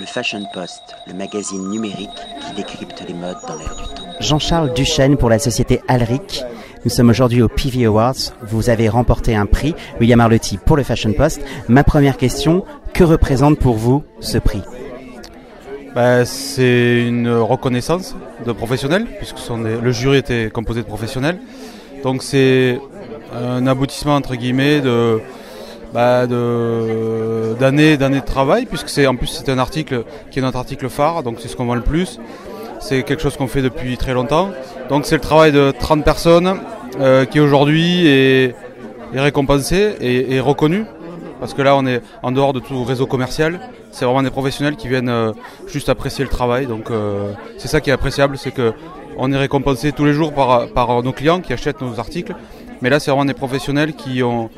Le Fashion Post, le magazine numérique qui décrypte les modes dans l'air du temps. Jean-Charles Duchesne pour la société Alric. Nous sommes aujourd'hui au PV Awards. Vous avez remporté un prix, William Arlotti, pour le Fashion Post. Ma première question, que représente pour vous ce prix? Bah, c'est une reconnaissance de professionnels, puisque le jury était composé de professionnels. Donc c'est un aboutissement entre guillemets de bah, d'années d'années de travail, puisque c'est en plus c'est un article qui est notre article phare, donc c'est ce qu'on vend le plus. C'est quelque chose qu'on fait depuis très longtemps. Donc c'est le travail de 30 personnes euh, qui aujourd'hui est, est récompensé et, et reconnu. Parce que là, on est en dehors de tout réseau commercial. C'est vraiment des professionnels qui viennent euh, juste apprécier le travail. Donc, euh, c'est ça qui est appréciable, c'est que on est récompensé tous les jours par, par nos clients qui achètent nos articles. Mais là, c'est vraiment des professionnels qui ont,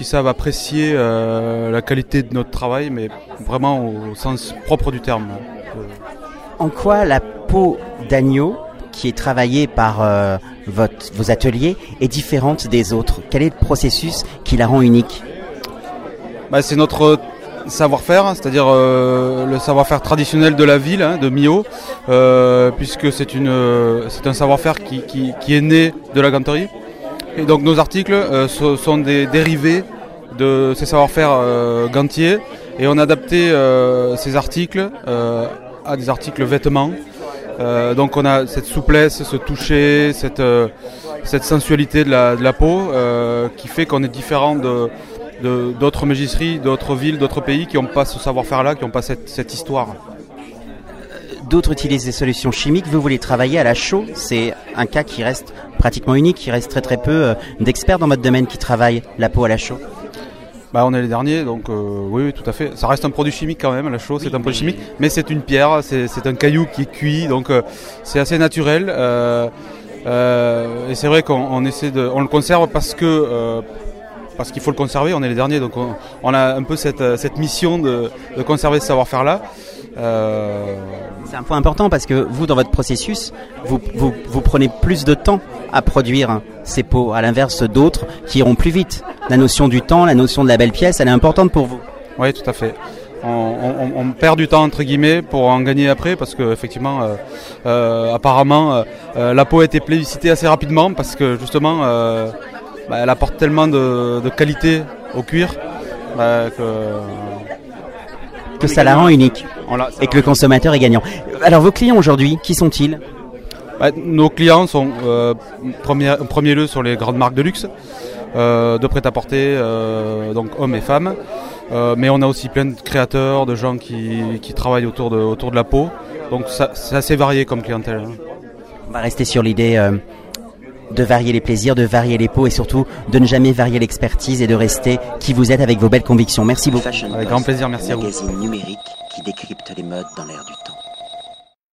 qui savent apprécier euh, la qualité de notre travail, mais vraiment au sens propre du terme. En quoi la peau d'agneau qui est travaillée par euh, votre, vos ateliers est différente des autres? Quel est le processus qui la rend unique? Bah, c'est notre savoir-faire, hein, c'est-à-dire euh, le savoir-faire traditionnel de la ville, hein, de euh, puisque c'est une, euh, c'est un savoir-faire qui, qui- qui est né de la ganterie. Et donc nos articles euh, so- sont des dérivés de ces savoir-faire euh, gantiers, et on a adapté euh, ces articles euh, à des articles vêtements. Euh, donc on a cette souplesse, ce toucher, cette, euh, cette sensualité de la, de la peau qui fait qu'on est différent de d'autres mégisseries, d'autres villes, d'autres pays qui n'ont pas ce savoir-faire-là, qui n'ont pas cette, cette histoire. D'autres utilisent des solutions chimiques. Vous voulez travailler à la chaux. C'est un cas qui reste pratiquement unique. Il reste très très peu euh, d'experts dans votre domaine qui travaillent la peau à la chaux. Bah, on est les derniers, donc euh, oui, tout à fait. Ça reste un produit chimique quand même, la chaux, c'est un produit chimique, mais c'est une pierre, c'est un caillou qui est cuit, donc euh, c'est assez naturel. et c'est vrai qu'on on essaie de, on le conserve parce que parce qu'il faut le conserver. On est les derniers, donc on, a un peu cette, mission de, de conserver ce savoir-faire-là. Euh, C'est un point important parce que vous, dans votre processus, vous, prenez plus de temps à produire ces peaux, à l'inverse d'autres qui iront plus vite. La notion du temps, la notion de la belle pièce, elle est importante pour vous. Oui, tout à fait. On, perd du temps entre guillemets pour en gagner après parce que effectivement, euh, euh, apparemment, la peau a été plébiscitée assez rapidement parce que justement, bah, elle apporte tellement de, de qualité au cuir bah, que Que ça la rend unique et que le consommateur est gagnant. Alors vos clients aujourd'hui, qui sont-ils? Bah, nos clients sont euh, premier, en premier lieu sur les grandes marques de luxe, euh, de prêt-à-porter, euh, donc hommes et femmes. Euh, mais on a aussi plein de créateurs, de gens qui, qui travaillent autour de, autour de la peau. Donc ça- c'est assez varié comme clientèle. On va rester sur l'idée euh, de varier les plaisirs, de varier les peaux et surtout de ne jamais varier l'expertise et de rester qui vous êtes avec vos belles convictions. Merci beaucoup. Fashion Avec Post, grand plaisir, merci à vous. magazine numérique qui décrypte les modes dans l'air du temps.